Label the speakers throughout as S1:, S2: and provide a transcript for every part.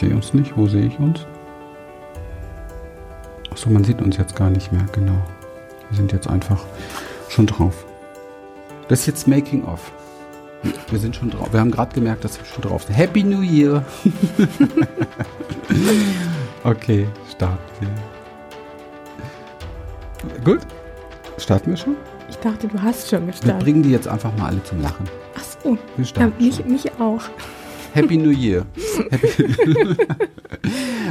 S1: sehe uns nicht. Wo sehe ich uns? Achso, man sieht uns jetzt gar nicht mehr, genau. Wir sind jetzt einfach schon drauf. Das ist jetzt Making of. Wir sind schon drauf. Wir haben gerade gemerkt, dass wir schon drauf sind. Happy New Year! okay, starten wir. Gut. Starten wir schon?
S2: Ich dachte, du hast schon
S1: Wir
S2: gestartet.
S1: bringen die jetzt einfach mal alle zum Lachen.
S2: Ach so.
S1: Wir
S2: Ja,
S1: starten
S2: mich,
S1: schon.
S2: mich auch.
S1: Happy New Year. Happy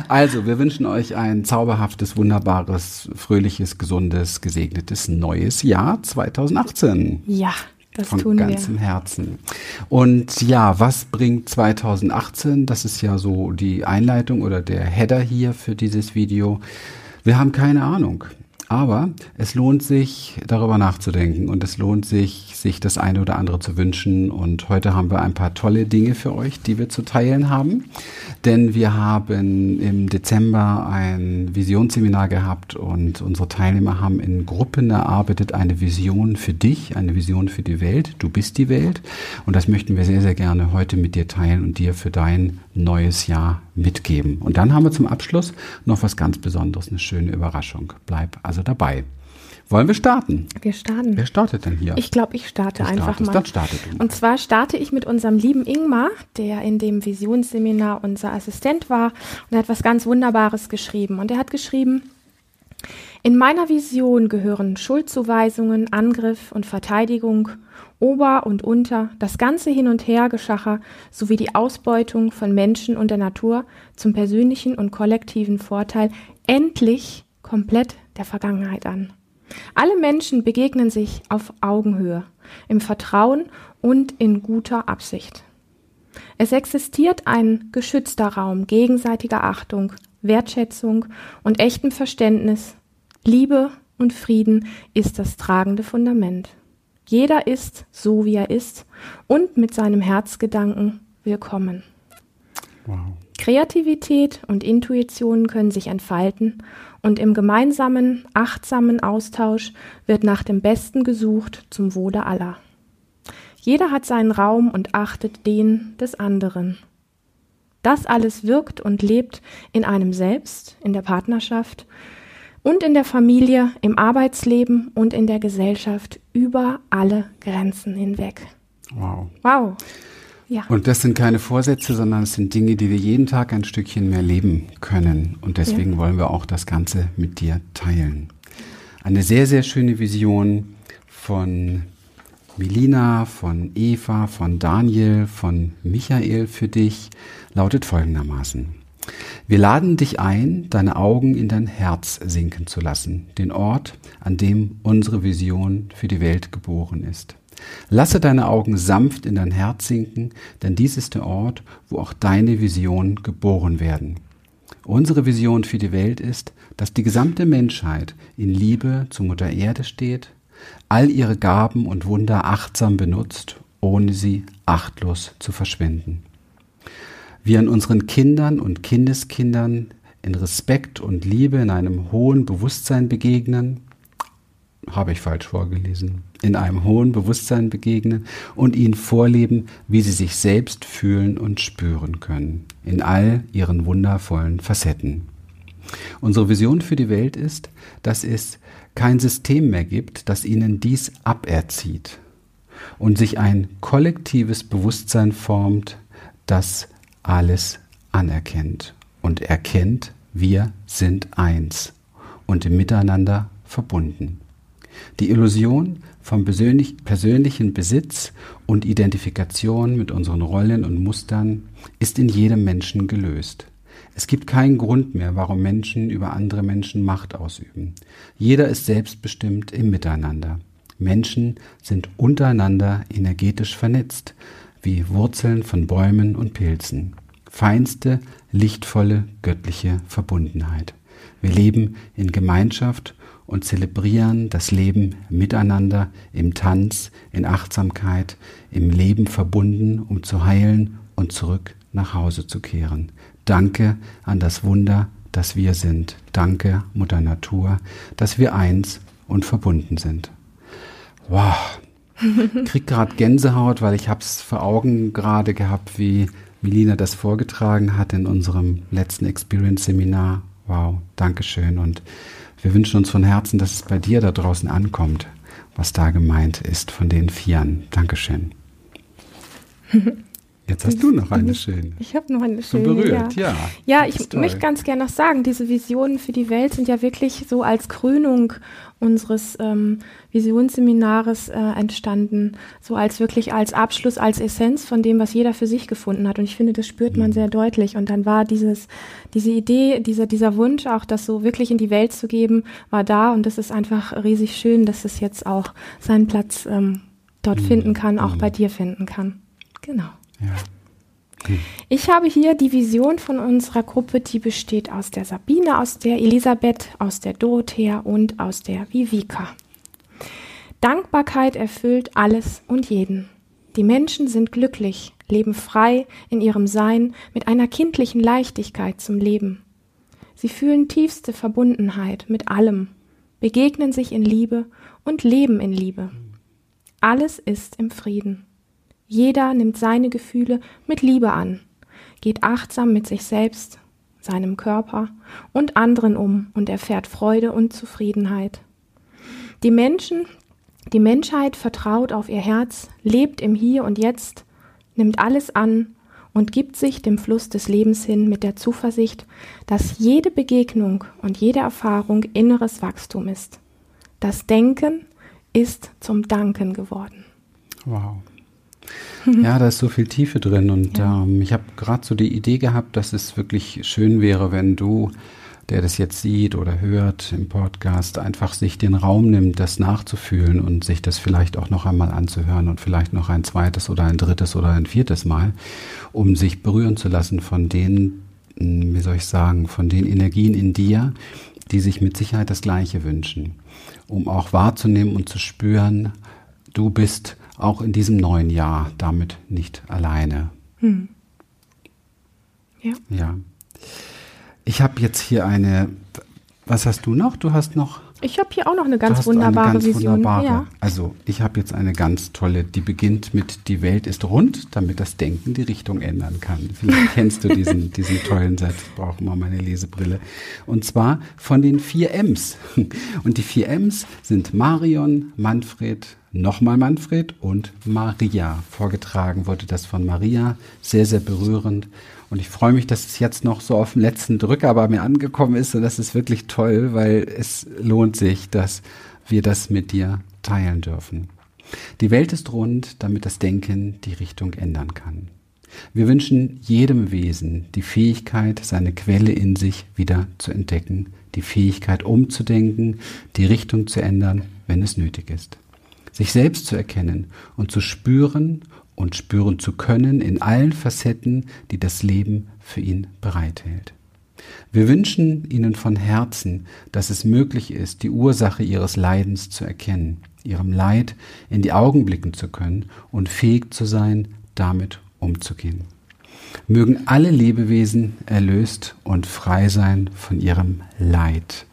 S1: also, wir wünschen euch ein zauberhaftes, wunderbares, fröhliches, gesundes, gesegnetes neues Jahr 2018.
S2: Ja, das
S1: Von
S2: tun wir.
S1: ganzem Herzen. Und ja, was bringt 2018? Das ist ja so die Einleitung oder der Header hier für dieses Video. Wir haben keine Ahnung. Aber es lohnt sich, darüber nachzudenken und es lohnt sich, sich das eine oder andere zu wünschen. Und heute haben wir ein paar tolle Dinge für euch, die wir zu teilen haben. Denn wir haben im Dezember ein Visionsseminar gehabt und unsere Teilnehmer haben in Gruppen erarbeitet eine Vision für dich, eine Vision für die Welt. Du bist die Welt. Und das möchten wir sehr, sehr gerne heute mit dir teilen und dir für dein neues Jahr mitgeben. Und dann haben wir zum Abschluss noch was ganz Besonderes, eine schöne Überraschung. Bleib also dabei. Wollen wir starten?
S2: Wir starten.
S1: Wer startet denn hier?
S2: Ich glaube, ich starte
S1: Du
S2: einfach
S1: startest,
S2: mal.
S1: dann starte du.
S2: Und zwar starte ich mit unserem lieben Ingmar, der in dem Visionsseminar unser Assistent war und er hat was ganz Wunderbares geschrieben. Und er hat geschrieben, in meiner Vision gehören Schuldzuweisungen, Angriff und Verteidigung, Ober und Unter, das ganze Hin- und Hergeschacher sowie die Ausbeutung von Menschen und der Natur zum persönlichen und kollektiven Vorteil endlich komplett der Vergangenheit an. Alle Menschen begegnen sich auf Augenhöhe, im Vertrauen und in guter Absicht. Es existiert ein geschützter Raum gegenseitiger Achtung, Wertschätzung und echtem Verständnis. Liebe und Frieden ist das tragende Fundament. Jeder ist so, wie er ist und mit seinem Herzgedanken willkommen.
S1: Wow.
S2: Kreativität und Intuition können sich entfalten und im gemeinsamen, achtsamen Austausch wird nach dem Besten gesucht zum Wohle aller. Jeder hat seinen Raum und achtet den des anderen. Das alles wirkt und lebt in einem selbst, in der Partnerschaft und in der Familie, im Arbeitsleben und in der Gesellschaft über alle Grenzen hinweg.
S1: Wow.
S2: Wow. Ja.
S1: Und das sind keine Vorsätze, sondern es sind Dinge, die wir jeden Tag ein Stückchen mehr leben können. Und deswegen wollen wir auch das Ganze mit dir teilen. Eine sehr, sehr schöne Vision von Melina, von Eva, von Daniel, von Michael für dich lautet folgendermaßen. Wir laden dich ein, deine Augen in dein Herz sinken zu lassen, den Ort, an dem unsere Vision für die Welt geboren ist. Lasse deine Augen sanft in dein Herz sinken, denn dies ist der Ort, wo auch deine Vision geboren werden. Unsere Vision für die Welt ist, dass die gesamte Menschheit in Liebe zu Mutter Erde steht, all ihre Gaben und Wunder achtsam benutzt, ohne sie achtlos zu verschwenden. Wir an unseren Kindern und Kindeskindern in Respekt und Liebe in einem hohen Bewusstsein begegnen, habe ich falsch vorgelesen, in einem hohen Bewusstsein begegnen und ihnen vorleben, wie sie sich selbst fühlen und spüren können, in all ihren wundervollen Facetten. Unsere Vision für die Welt ist, dass es kein System mehr gibt, das ihnen dies aberzieht und sich ein kollektives Bewusstsein formt, das alles anerkennt und erkennt, wir sind eins und Miteinander verbunden. Die Illusion vom persönlich, persönlichen Besitz und Identifikation mit unseren Rollen und Mustern ist in jedem Menschen gelöst. Es gibt keinen Grund mehr, warum Menschen über andere Menschen Macht ausüben. Jeder ist selbstbestimmt im Miteinander. Menschen sind untereinander energetisch vernetzt, wie Wurzeln von Bäumen und Pilzen. Feinste, lichtvolle, göttliche Verbundenheit. Wir leben in Gemeinschaft und zelebrieren das Leben miteinander im Tanz, in Achtsamkeit, im Leben verbunden, um zu heilen und zurück nach Hause zu kehren. Danke an das Wunder, das wir sind. Danke, Mutter Natur, dass wir eins und verbunden sind. Wow. Krieg gerade Gänsehaut, weil ich hab's vor Augen gerade gehabt, wie Melina das vorgetragen hat in unserem letzten Experience-Seminar. Wow, Dankeschön. Und wir wünschen uns von Herzen, dass es bei dir da draußen ankommt, was da gemeint ist von den Vieren. Dankeschön. Jetzt hast du noch eine schöne.
S2: Ich habe noch eine schöne.
S1: So berührt, ja.
S2: Ja, ja ich möchte ganz gerne noch sagen, diese Visionen für die Welt sind ja wirklich so als Krönung unseres ähm, Visionsseminares äh, entstanden, so als wirklich als Abschluss, als Essenz von dem, was jeder für sich gefunden hat. Und ich finde, das spürt man mhm. sehr deutlich. Und dann war dieses, diese Idee, dieser, dieser Wunsch, auch das so wirklich in die Welt zu geben, war da. Und das ist einfach riesig schön, dass es jetzt auch seinen Platz ähm, dort mhm. finden kann, auch mhm. bei dir finden kann. Genau. Ja. Okay. Ich habe hier die Vision von unserer Gruppe, die besteht aus der Sabine, aus der Elisabeth, aus der Dorothea und aus der Vivika. Dankbarkeit erfüllt alles und jeden. Die Menschen sind glücklich, leben frei in ihrem Sein mit einer kindlichen Leichtigkeit zum Leben. Sie fühlen tiefste Verbundenheit mit allem, begegnen sich in Liebe und leben in Liebe. Alles ist im Frieden. Jeder nimmt seine Gefühle mit Liebe an, geht achtsam mit sich selbst, seinem Körper und anderen um und erfährt Freude und Zufriedenheit. Die Menschen, die Menschheit vertraut auf ihr Herz, lebt im Hier und Jetzt, nimmt alles an und gibt sich dem Fluss des Lebens hin mit der Zuversicht, dass jede Begegnung und jede Erfahrung inneres Wachstum ist. Das Denken ist zum Danken geworden.
S1: Wow. Ja, da ist so viel Tiefe drin und ja. ähm, ich habe gerade so die Idee gehabt, dass es wirklich schön wäre, wenn du, der das jetzt sieht oder hört im Podcast, einfach sich den Raum nimmt, das nachzufühlen und sich das vielleicht auch noch einmal anzuhören und vielleicht noch ein zweites oder ein drittes oder ein viertes Mal, um sich berühren zu lassen von den, hm, wie soll ich sagen, von den Energien in dir, die sich mit Sicherheit das Gleiche wünschen, um auch wahrzunehmen und zu spüren, du bist auch in diesem neuen Jahr damit nicht alleine. Hm. Ja. Ja. Ich habe jetzt hier eine. Was hast du noch? Du hast noch.
S2: Ich habe hier auch noch eine ganz wunderbare eine ganz Vision. Wunderbare. Ja.
S1: Also ich habe jetzt eine ganz tolle, die beginnt mit Die Welt ist rund, damit das Denken die Richtung ändern kann. Vielleicht kennst du diesen, diesen tollen Satz, ich brauche mal meine Lesebrille. Und zwar von den vier M's. Und die vier M's sind Marion, Manfred, nochmal Manfred und Maria. Vorgetragen wurde das von Maria, sehr, sehr berührend. Und ich freue mich, dass es jetzt noch so auf dem letzten Drücker bei mir angekommen ist. Und das ist wirklich toll, weil es lohnt sich, dass wir das mit dir teilen dürfen. Die Welt ist rund, damit das Denken die Richtung ändern kann. Wir wünschen jedem Wesen die Fähigkeit, seine Quelle in sich wieder zu entdecken, die Fähigkeit umzudenken, die Richtung zu ändern, wenn es nötig ist sich selbst zu erkennen und zu spüren und spüren zu können in allen Facetten, die das Leben für ihn bereithält. Wir wünschen Ihnen von Herzen, dass es möglich ist, die Ursache Ihres Leidens zu erkennen, Ihrem Leid in die Augen blicken zu können und fähig zu sein, damit umzugehen. Mögen alle Lebewesen erlöst und frei sein von ihrem Leid.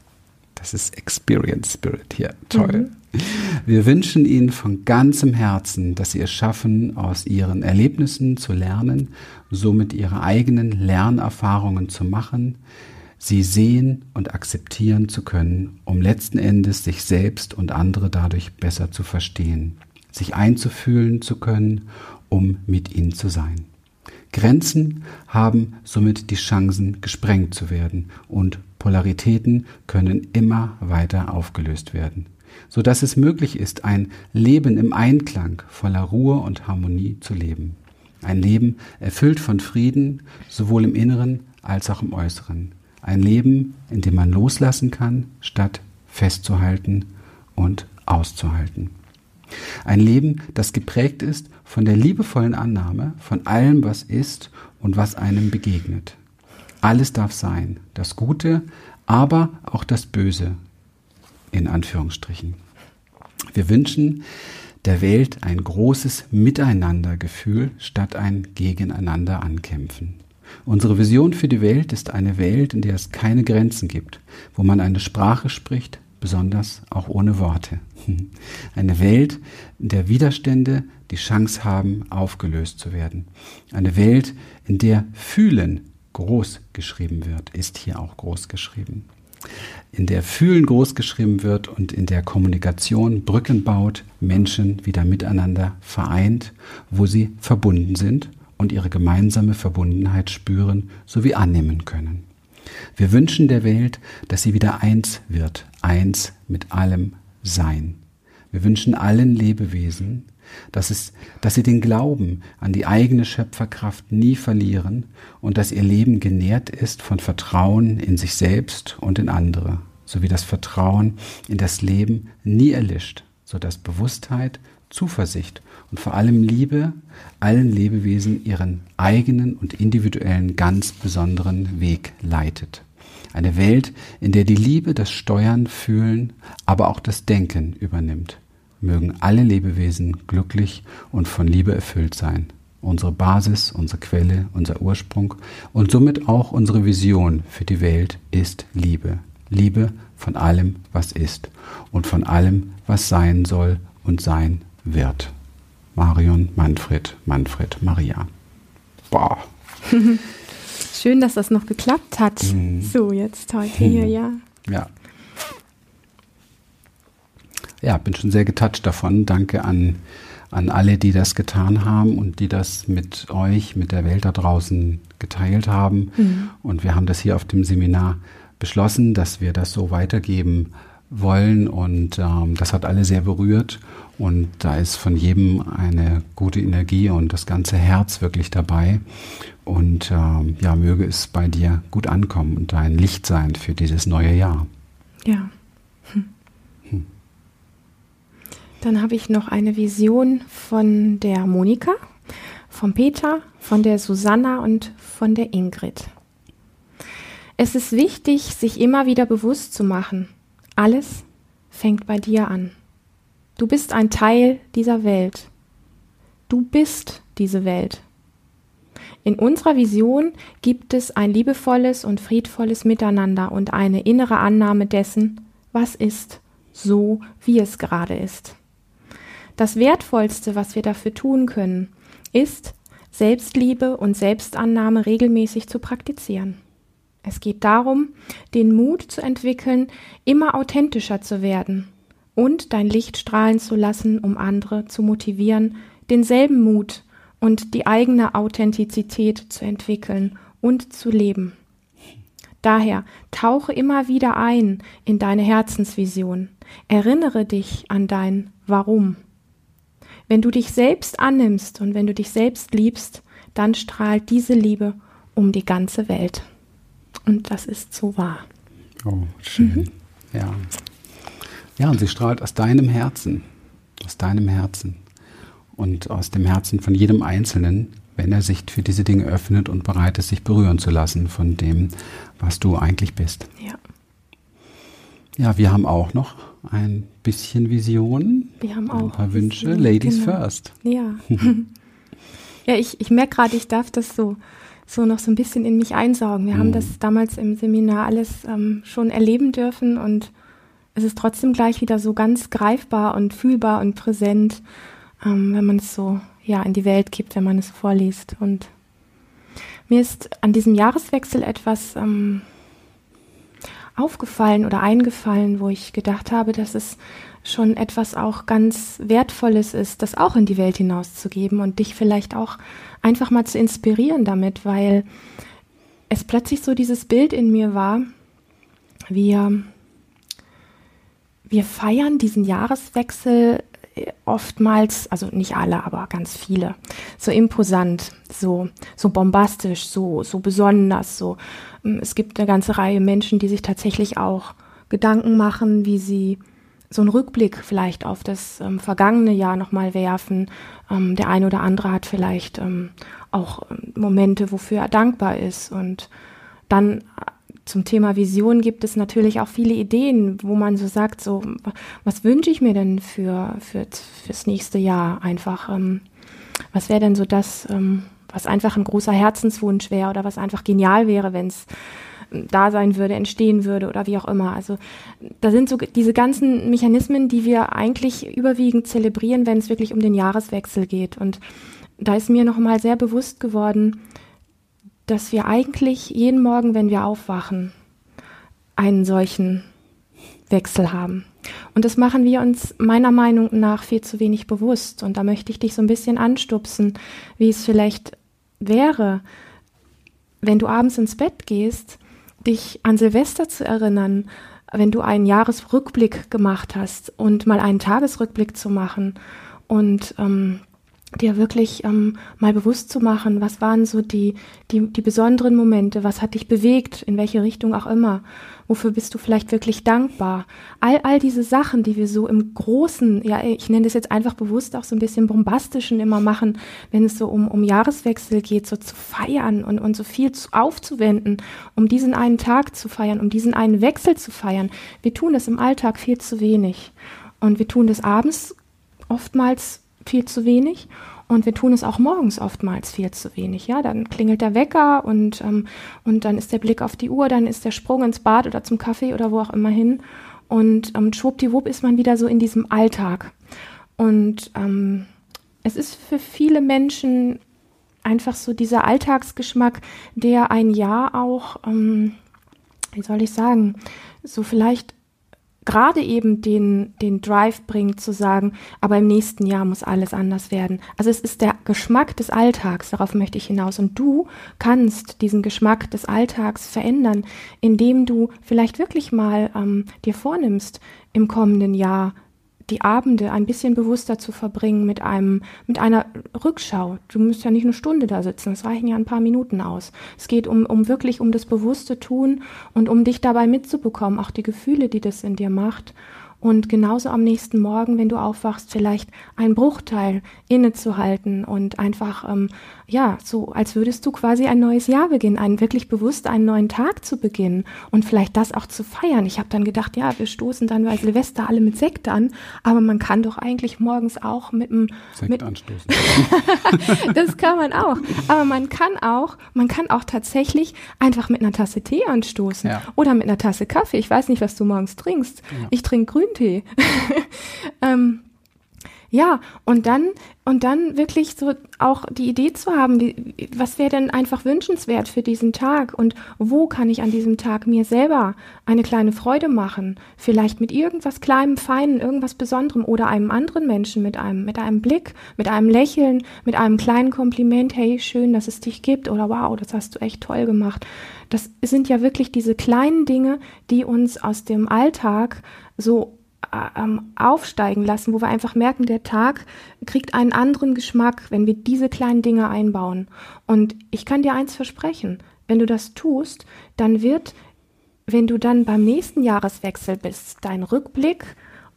S1: Das ist Experience Spirit hier. Toll. Mhm. Wir wünschen Ihnen von ganzem Herzen, dass Sie es schaffen, aus Ihren Erlebnissen zu lernen, somit Ihre eigenen Lernerfahrungen zu machen, sie sehen und akzeptieren zu können, um letzten Endes sich selbst und andere dadurch besser zu verstehen, sich einzufühlen zu können, um mit ihnen zu sein. Grenzen haben somit die Chancen, gesprengt zu werden und Polaritäten können immer weiter aufgelöst werden so dass es möglich ist, ein Leben im Einklang voller Ruhe und Harmonie zu leben. Ein Leben erfüllt von Frieden, sowohl im Inneren als auch im Äußeren. Ein Leben, in dem man loslassen kann, statt festzuhalten und auszuhalten. Ein Leben, das geprägt ist von der liebevollen Annahme von allem, was ist und was einem begegnet. Alles darf sein, das Gute, aber auch das Böse, in Anführungsstrichen. Wir wünschen der Welt ein großes Miteinandergefühl statt ein Gegeneinander ankämpfen. Unsere Vision für die Welt ist eine Welt, in der es keine Grenzen gibt, wo man eine Sprache spricht, besonders auch ohne Worte. Eine Welt, in der Widerstände die Chance haben, aufgelöst zu werden. Eine Welt, in der Fühlen groß geschrieben wird, ist hier auch groß geschrieben. In der Fühlen groß geschrieben wird und in der Kommunikation Brücken baut, Menschen wieder miteinander vereint, wo sie verbunden sind und ihre gemeinsame Verbundenheit spüren sowie annehmen können. Wir wünschen der Welt, dass sie wieder eins wird, eins mit allem Sein. Wir wünschen allen Lebewesen, dass, es, dass sie den Glauben an die eigene Schöpferkraft nie verlieren und dass ihr Leben genährt ist von Vertrauen in sich selbst und in andere, sowie das Vertrauen in das Leben nie erlischt, so dass Bewusstheit, Zuversicht und vor allem Liebe allen Lebewesen ihren eigenen und individuellen ganz besonderen Weg leitet. Eine Welt, in der die Liebe das Steuern, Fühlen, aber auch das Denken übernimmt. Mögen alle Lebewesen glücklich und von Liebe erfüllt sein. Unsere Basis, unsere Quelle, unser Ursprung und somit auch unsere Vision für die Welt ist Liebe. Liebe von allem, was ist und von allem, was sein soll und sein wird. Marion, Manfred, Manfred, Maria.
S2: Boah. Schön, dass das noch geklappt hat. Mhm. So, jetzt heute hier, mhm. ja.
S1: Ja. Ja, bin schon sehr getoucht davon. Danke an, an alle, die das getan haben und die das mit euch, mit der Welt da draußen geteilt haben. Mhm. Und wir haben das hier auf dem Seminar beschlossen, dass wir das so weitergeben wollen. Und ähm, das hat alle sehr berührt. Und da ist von jedem eine gute Energie und das ganze Herz wirklich dabei. Und ähm, ja, möge es bei dir gut ankommen und dein Licht sein für dieses neue Jahr.
S2: Ja. Hm. Hm. Dann habe ich noch eine Vision von der Monika, von Peter, von der Susanna und von der Ingrid. Es ist wichtig, sich immer wieder bewusst zu machen, alles fängt bei dir an. Du bist ein Teil dieser Welt. Du bist diese Welt. In unserer Vision gibt es ein liebevolles und friedvolles Miteinander und eine innere Annahme dessen, was ist, so wie es gerade ist. Das Wertvollste, was wir dafür tun können, ist, Selbstliebe und Selbstannahme regelmäßig zu praktizieren. Es geht darum, den Mut zu entwickeln, immer authentischer zu werden und dein Licht strahlen zu lassen, um andere zu motivieren, denselben Mut und die eigene Authentizität zu entwickeln und zu leben. Daher tauche immer wieder ein in deine Herzensvision. Erinnere dich an dein Warum. Wenn du dich selbst annimmst und wenn du dich selbst liebst, dann strahlt diese Liebe um die ganze Welt. Und das ist so wahr.
S1: Oh, schön. Mhm. Ja. Ja, und sie strahlt aus deinem Herzen, aus deinem Herzen und aus dem Herzen von jedem Einzelnen, wenn er sich für diese Dinge öffnet und bereit ist, sich berühren zu lassen von dem, was du eigentlich bist.
S2: Ja.
S1: Ja, wir haben auch noch ein bisschen Vision.
S2: Wir haben auch. Ein
S1: paar Wünsche. Vision, Ladies genau. first.
S2: Ja. ja, ich, ich merke gerade, ich darf das so, so noch so ein bisschen in mich einsaugen. Wir mhm. haben das damals im Seminar alles ähm, schon erleben dürfen und es ist trotzdem gleich wieder so ganz greifbar und fühlbar und präsent, ähm, wenn man es so ja in die Welt gibt, wenn man es vorliest. Und mir ist an diesem Jahreswechsel etwas ähm, aufgefallen oder eingefallen, wo ich gedacht habe, dass es schon etwas auch ganz Wertvolles ist, das auch in die Welt hinauszugeben und dich vielleicht auch einfach mal zu inspirieren damit, weil es plötzlich so dieses Bild in mir war, wir wir feiern diesen Jahreswechsel oftmals, also nicht alle, aber ganz viele, so imposant, so, so bombastisch, so, so besonders, so. Ähm, es gibt eine ganze Reihe Menschen, die sich tatsächlich auch Gedanken machen, wie sie so einen Rückblick vielleicht auf das ähm, vergangene Jahr nochmal werfen. Ähm, der eine oder andere hat vielleicht ähm, auch ähm, Momente, wofür er dankbar ist. Und dann zum Thema Vision gibt es natürlich auch viele Ideen, wo man so sagt, so, was wünsche ich mir denn für, für, fürs nächste Jahr einfach? Ähm, was wäre denn so das, ähm, was einfach ein großer Herzenswunsch wäre oder was einfach genial wäre, wenn es da sein würde, entstehen würde oder wie auch immer. Also da sind so diese ganzen Mechanismen, die wir eigentlich überwiegend zelebrieren, wenn es wirklich um den Jahreswechsel geht. Und da ist mir nochmal sehr bewusst geworden, dass wir eigentlich jeden Morgen, wenn wir aufwachen, einen solchen Wechsel haben. Und das machen wir uns meiner Meinung nach viel zu wenig bewusst. Und da möchte ich dich so ein bisschen anstupsen, wie es vielleicht wäre, wenn du abends ins Bett gehst, dich an Silvester zu erinnern, wenn du einen Jahresrückblick gemacht hast und mal einen Tagesrückblick zu machen und ähm, dir wirklich ähm, mal bewusst zu machen, was waren so die, die, die besonderen Momente, was hat dich bewegt, in welche Richtung auch immer, wofür bist du vielleicht wirklich dankbar. All, all diese Sachen, die wir so im Großen, ja, ich nenne das jetzt einfach bewusst auch so ein bisschen bombastischen immer machen, wenn es so um, um Jahreswechsel geht, so zu feiern und, und so viel zu, aufzuwenden, um diesen einen Tag zu feiern, um diesen einen Wechsel zu feiern. Wir tun das im Alltag viel zu wenig. Und wir tun das abends oftmals viel zu wenig. Und wir tun es auch morgens oftmals viel zu wenig. Ja, dann klingelt der Wecker und, ähm, und dann ist der Blick auf die Uhr, dann ist der Sprung ins Bad oder zum Kaffee oder wo auch immer hin. Und ähm, schwuppdiwupp ist man wieder so in diesem Alltag. Und ähm, es ist für viele Menschen einfach so dieser Alltagsgeschmack, der ein Jahr auch, ähm, wie soll ich sagen, so vielleicht gerade eben den, den Drive bringt zu sagen, aber im nächsten Jahr muss alles anders werden. Also es ist der Geschmack des Alltags, darauf möchte ich hinaus. Und du kannst diesen Geschmack des Alltags verändern, indem du vielleicht wirklich mal ähm, dir vornimmst, im kommenden Jahr die Abende ein bisschen bewusster zu verbringen mit einem, mit einer Rückschau. Du musst ja nicht eine Stunde da sitzen, es reichen ja ein paar Minuten aus. Es geht um, um wirklich um das bewusste Tun und um dich dabei mitzubekommen, auch die Gefühle, die das in dir macht und genauso am nächsten Morgen, wenn du aufwachst, vielleicht einen Bruchteil innezuhalten und einfach, ähm, ja, so als würdest du quasi ein neues Jahr beginnen, einen wirklich bewusst einen neuen Tag zu beginnen und vielleicht das auch zu feiern. Ich habe dann gedacht, ja, wir stoßen dann bei Silvester alle mit Sekt an, aber man kann doch eigentlich morgens auch mit einem
S1: Sekt mit, anstoßen.
S2: das kann man auch, aber man kann auch, man kann auch tatsächlich einfach mit einer Tasse Tee anstoßen ja. oder mit einer Tasse Kaffee. Ich weiß nicht, was du morgens trinkst. Ja. Ich trinke grün Grüntee. ähm, ja, und dann, und dann wirklich so auch die Idee zu haben, wie, was wäre denn einfach wünschenswert für diesen Tag und wo kann ich an diesem Tag mir selber eine kleine Freude machen? Vielleicht mit irgendwas kleinem, feinen, irgendwas Besonderem oder einem anderen Menschen mit einem, mit einem Blick, mit einem Lächeln, mit einem kleinen Kompliment, hey, schön, dass es dich gibt oder wow, das hast du echt toll gemacht. Das sind ja wirklich diese kleinen Dinge, die uns aus dem Alltag so ähm, aufsteigen lassen, wo wir einfach merken, der Tag kriegt einen anderen Geschmack, wenn wir diese kleinen Dinge einbauen. Und ich kann dir eins versprechen, wenn du das tust, dann wird, wenn du dann beim nächsten Jahreswechsel bist, dein Rückblick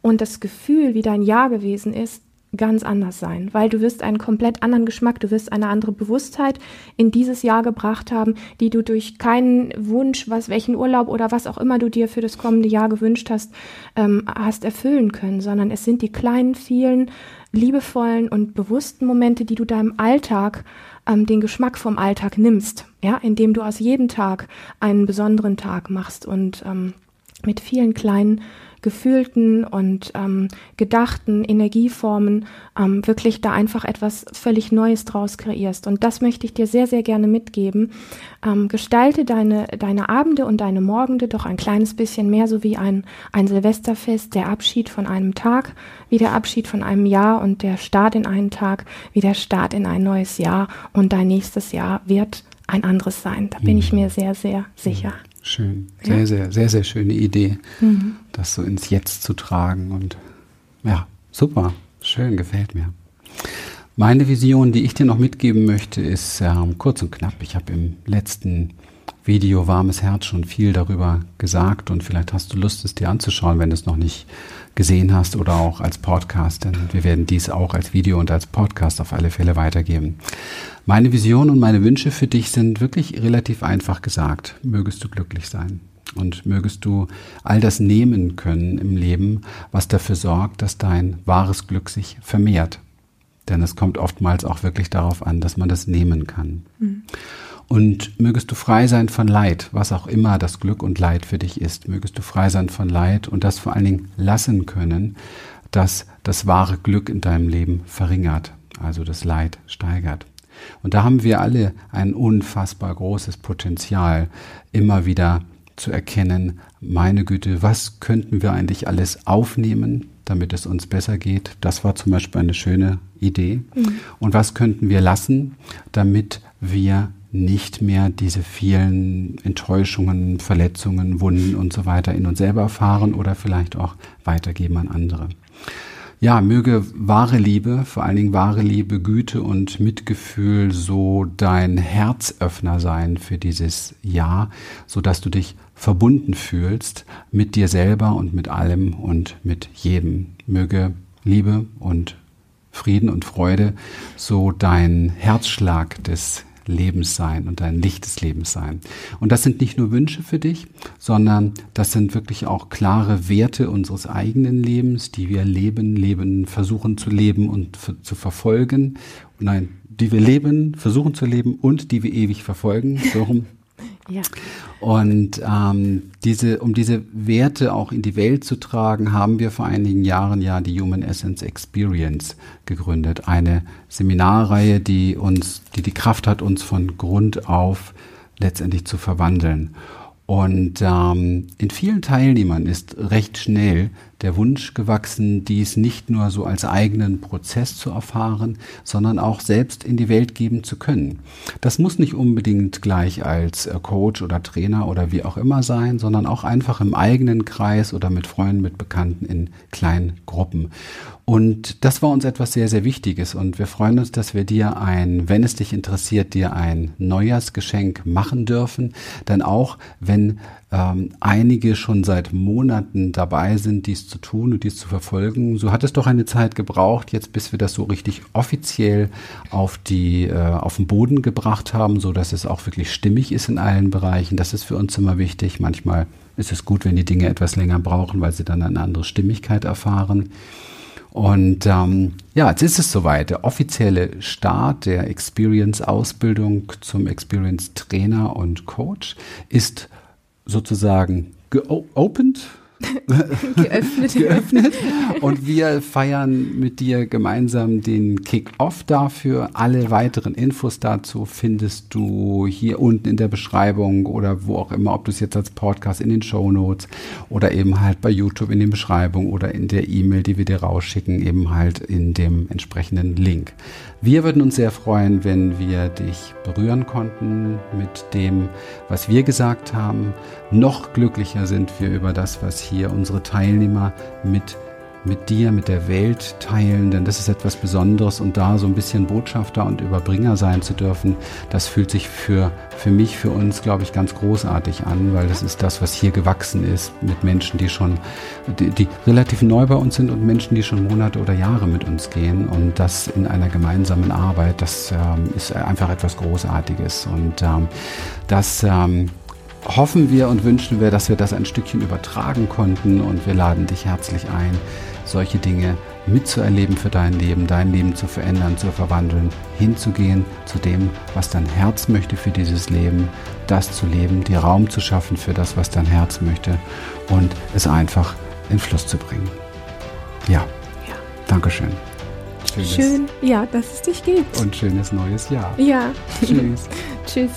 S2: und das Gefühl, wie dein Jahr gewesen ist, ganz anders sein, weil du wirst einen komplett anderen Geschmack, du wirst eine andere Bewusstheit in dieses Jahr gebracht haben, die du durch keinen Wunsch, was welchen Urlaub oder was auch immer du dir für das kommende Jahr gewünscht hast, ähm, hast erfüllen können, sondern es sind die kleinen, vielen liebevollen und bewussten Momente, die du deinem Alltag ähm, den Geschmack vom Alltag nimmst, ja, indem du aus jedem Tag einen besonderen Tag machst und ähm, mit vielen kleinen gefühlten und ähm, gedachten Energieformen ähm, wirklich da einfach etwas völlig Neues draus kreierst. Und das möchte ich dir sehr, sehr gerne mitgeben. Ähm, gestalte deine, deine Abende und deine Morgende doch ein kleines bisschen mehr so wie ein, ein Silvesterfest, der Abschied von einem Tag, wie der Abschied von einem Jahr und der Start in einen Tag, wie der Start in ein neues Jahr. Und dein nächstes Jahr wird ein anderes sein. Da bin ich mhm. mir sehr, sehr sicher.
S1: Schön. Sehr, ja. sehr, sehr, sehr schöne Idee, mhm. Das so ins Jetzt zu tragen. Und ja, super. Schön, gefällt mir. Meine Vision, die ich dir noch mitgeben möchte, ist ähm, kurz und knapp. Ich habe im letzten Video Warmes Herz schon viel darüber gesagt und vielleicht hast du Lust, es dir anzuschauen, wenn du es noch nicht gesehen hast oder auch als Podcast, denn wir werden dies auch als Video und als Podcast auf alle Fälle weitergeben. Meine Vision und meine Wünsche für dich sind wirklich relativ einfach gesagt. Mögest du glücklich sein und mögest du all das nehmen können im Leben, was dafür sorgt, dass dein wahres Glück sich vermehrt. Denn es kommt oftmals auch wirklich darauf an, dass man das nehmen kann. Mhm. Und mögest du frei sein von Leid, was auch immer das Glück und Leid für dich ist. Mögest du frei sein von Leid und das vor allen Dingen lassen können, dass das wahre Glück in deinem Leben verringert, also das Leid steigert. Und da haben wir alle ein unfassbar großes Potenzial, immer wieder zu erkennen, meine Güte, was könnten wir eigentlich alles aufnehmen, damit es uns besser geht. Das war zum Beispiel eine schöne Idee. Mhm. Und was könnten wir lassen, damit wir nicht mehr diese vielen Enttäuschungen, Verletzungen, Wunden und so weiter in uns selber erfahren oder vielleicht auch weitergeben an andere. Ja, möge wahre Liebe, vor allen Dingen wahre Liebe, Güte und Mitgefühl so dein Herzöffner sein für dieses Jahr, so dass du dich verbunden fühlst mit dir selber und mit allem und mit jedem. Möge Liebe und Frieden und Freude so dein Herzschlag des Lebens sein und dein Licht des Lebens sein. Und das sind nicht nur Wünsche für dich, sondern das sind wirklich auch klare Werte unseres eigenen Lebens, die wir leben, leben, versuchen zu leben und zu verfolgen. Nein, die wir leben, versuchen zu leben und die wir ewig verfolgen. So rum. Ja. Und ähm, diese, um diese Werte auch in die Welt zu tragen, haben wir vor einigen Jahren ja die Human Essence Experience gegründet. Eine Seminarreihe, die uns, die die Kraft hat, uns von Grund auf letztendlich zu verwandeln. Und ähm, in vielen Teilnehmern ist recht schnell der Wunsch gewachsen, dies nicht nur so als eigenen Prozess zu erfahren, sondern auch selbst in die Welt geben zu können. Das muss nicht unbedingt gleich als äh, Coach oder Trainer oder wie auch immer sein, sondern auch einfach im eigenen Kreis oder mit Freunden, mit Bekannten in kleinen Gruppen. Und das war uns etwas sehr, sehr Wichtiges. Und wir freuen uns, dass wir dir ein, wenn es dich interessiert, dir ein Neujahrsgeschenk machen dürfen. Denn auch wenn ähm, einige schon seit Monaten dabei sind, dies zu tun und dies zu verfolgen, so hat es doch eine Zeit gebraucht, jetzt bis wir das so richtig offiziell auf die, äh, auf den Boden gebracht haben, so dass es auch wirklich stimmig ist in allen Bereichen. Das ist für uns immer wichtig. Manchmal ist es gut, wenn die Dinge etwas länger brauchen, weil sie dann eine andere Stimmigkeit erfahren. Und ähm, ja, jetzt ist es soweit. Der offizielle Start der Experience-Ausbildung zum Experience-Trainer und Coach ist sozusagen geopened geöffnet. geöffnet. Und wir feiern mit dir gemeinsam den Kick-Off dafür. Alle weiteren Infos dazu findest du hier unten in der Beschreibung oder wo auch immer, ob du es jetzt als Podcast in den Show Notes oder eben halt bei YouTube in den Beschreibungen oder in der E-Mail, die wir dir rausschicken, eben halt in dem entsprechenden Link. Wir würden uns sehr freuen, wenn wir dich berühren konnten mit dem, was wir gesagt haben. Noch glücklicher sind wir über das, was hier unsere Teilnehmer mit mit dir, mit der Welt teilen, denn das ist etwas Besonderes und da so ein bisschen Botschafter und Überbringer sein zu dürfen, das fühlt sich für, für mich, für uns, glaube ich, ganz großartig an, weil das ist das, was hier gewachsen ist mit Menschen, die schon, die, die relativ neu bei uns sind und Menschen, die schon Monate oder Jahre mit uns gehen und das in einer gemeinsamen Arbeit, das ähm, ist einfach etwas Großartiges und ähm, das ähm, hoffen wir und wünschen wir, dass wir das ein Stückchen übertragen konnten und wir laden dich herzlich ein, solche Dinge mitzuerleben für dein Leben, dein Leben zu verändern, zu verwandeln, hinzugehen zu dem, was dein Herz möchte für dieses Leben, das zu leben, dir Raum zu schaffen für das, was dein Herz möchte und es einfach in Fluss zu bringen. Ja, ja. Dankeschön.
S2: Schönes Schön, ja, dass es dich gibt.
S1: Und schönes neues Jahr.
S2: Ja. Tschüss. Tschüss.